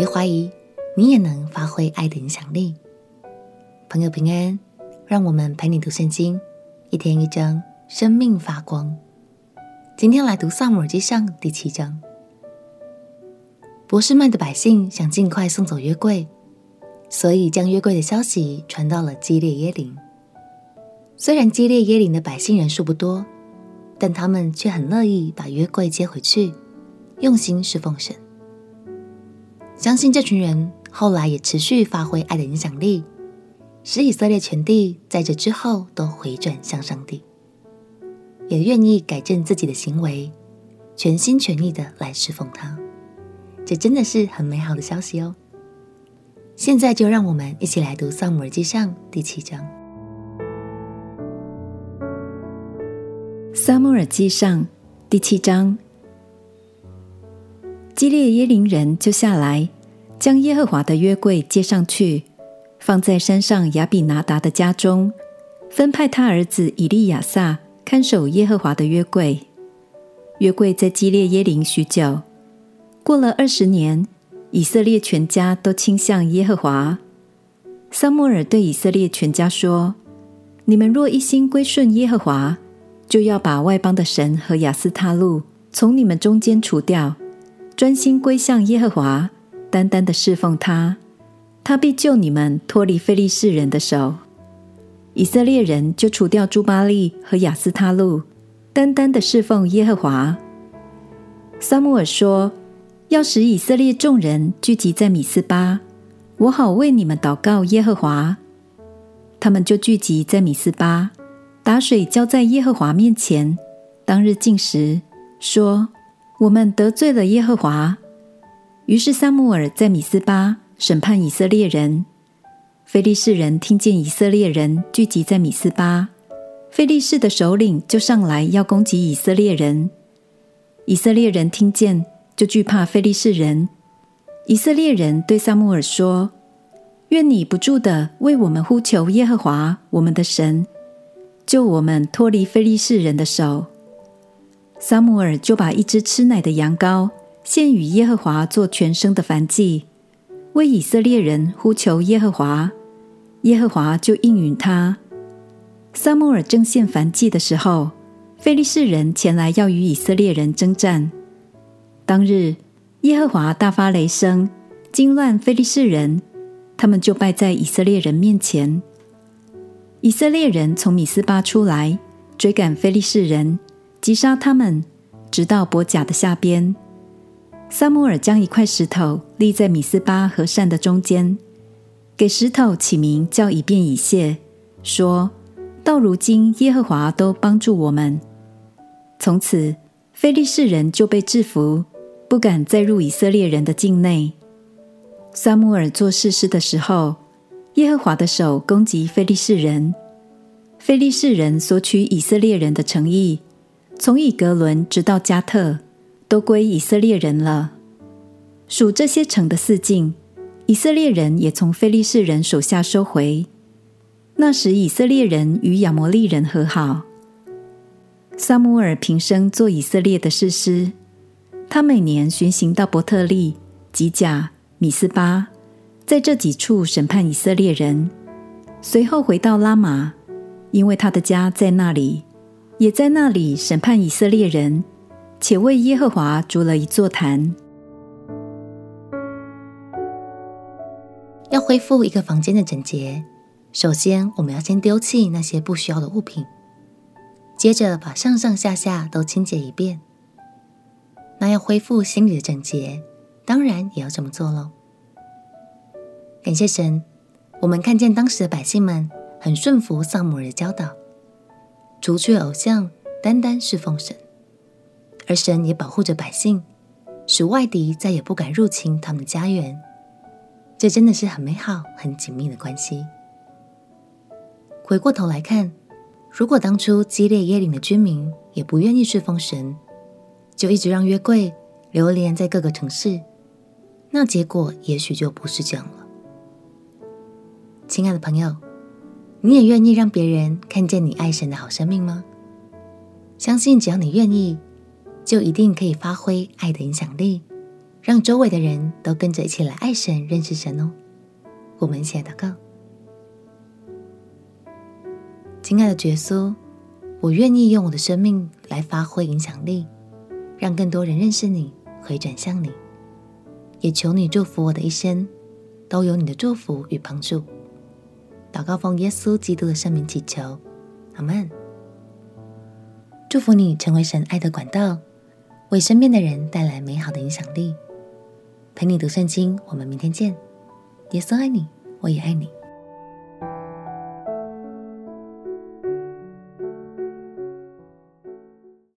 别怀疑，你也能发挥爱的影响力。朋友平安，让我们陪你读圣经，一天一章，生命发光。今天来读《撒母耳记上》第七章。博士曼的百姓想尽快送走约柜，所以将约柜的消息传到了基列耶林。虽然基列耶林的百姓人数不多，但他们却很乐意把约柜接回去，用心侍奉神。相信这群人后来也持续发挥爱的影响力，使以色列全地在这之后都回转向上帝，也愿意改正自己的行为，全心全意的来侍奉他。这真的是很美好的消息哦！现在就让我们一起来读《撒母耳记上》第七章。撒母耳记上第七章，基列耶琳人就下来，将耶和华的约柜接上去，放在山上亚比拿达的家中，分派他儿子以利亚撒看守耶和华的约柜。约柜在基列耶琳许久，过了二十年，以色列全家都倾向耶和华。撒母耳对以色列全家说：“你们若一心归顺耶和华。”就要把外邦的神和亚斯他录从你们中间除掉，专心归向耶和华，单单的侍奉他，他必救你们脱离非利士人的手。以色列人就除掉朱巴利和亚斯他录，单单的侍奉耶和华。撒母耳说：“要使以色列众人聚集在米斯巴，我好为你们祷告耶和华。”他们就聚集在米斯巴。打水浇在耶和华面前，当日进食，说：“我们得罪了耶和华。”于是撒母耳在米斯巴审判以色列人。非利士人听见以色列人聚集在米斯巴，非利士的首领就上来要攻击以色列人。以色列人听见就惧怕非利士人。以色列人对撒母耳说：“愿你不住地为我们呼求耶和华我们的神。”救我们脱离非利士人的手。撒母耳就把一只吃奶的羊羔献与耶和华做全牲的燔祭，为以色列人呼求耶和华，耶和华就应允他。撒母耳正献燔祭的时候，非利士人前来要与以色列人争战。当日，耶和华大发雷声，惊乱非利士人，他们就败在以色列人面前。以色列人从米斯巴出来，追赶非利士人，击杀他们，直到伯甲的下边。撒母耳将一块石头立在米斯巴和善的中间，给石头起名叫以便以谢，说：“到如今耶和华都帮助我们。”从此，非利士人就被制服，不敢再入以色列人的境内。撒母耳做士师的时候，耶和华的手攻击非利士人，非利士人索取以色列人的诚意，从以格伦直到加特，都归以色列人了。属这些城的四境，以色列人也从非利士人手下收回。那时以色列人与亚摩利人和好。撒母耳平生做以色列的士师，他每年巡行到伯特利、吉甲、米斯巴。在这几处审判以色列人，随后回到拉玛，因为他的家在那里，也在那里审判以色列人，且为耶和华筑了一座坛。要恢复一个房间的整洁，首先我们要先丢弃那些不需要的物品，接着把上上下下都清洁一遍。那要恢复心里的整洁，当然也要这么做喽。感谢神，我们看见当时的百姓们很顺服撒母耳的教导，除去偶像，单单侍奉神，而神也保护着百姓，使外敌再也不敢入侵他们的家园。这真的是很美好、很紧密的关系。回过头来看，如果当初基列耶琳的居民也不愿意侍奉神，就一直让约柜流连在各个城市，那结果也许就不是这样了。亲爱的朋友，你也愿意让别人看见你爱神的好生命吗？相信只要你愿意，就一定可以发挥爱的影响力，让周围的人都跟着一起来爱神、认识神哦。我们一起来祷告。亲爱的耶稣，我愿意用我的生命来发挥影响力，让更多人认识你，回转向你。也求你祝福我的一生，都有你的祝福与帮助。祷告奉耶稣基督的圣名祈求，阿门。祝福你成为神爱的管道，为身边的人带来美好的影响力。陪你读圣经，我们明天见。耶稣爱你，我也爱你。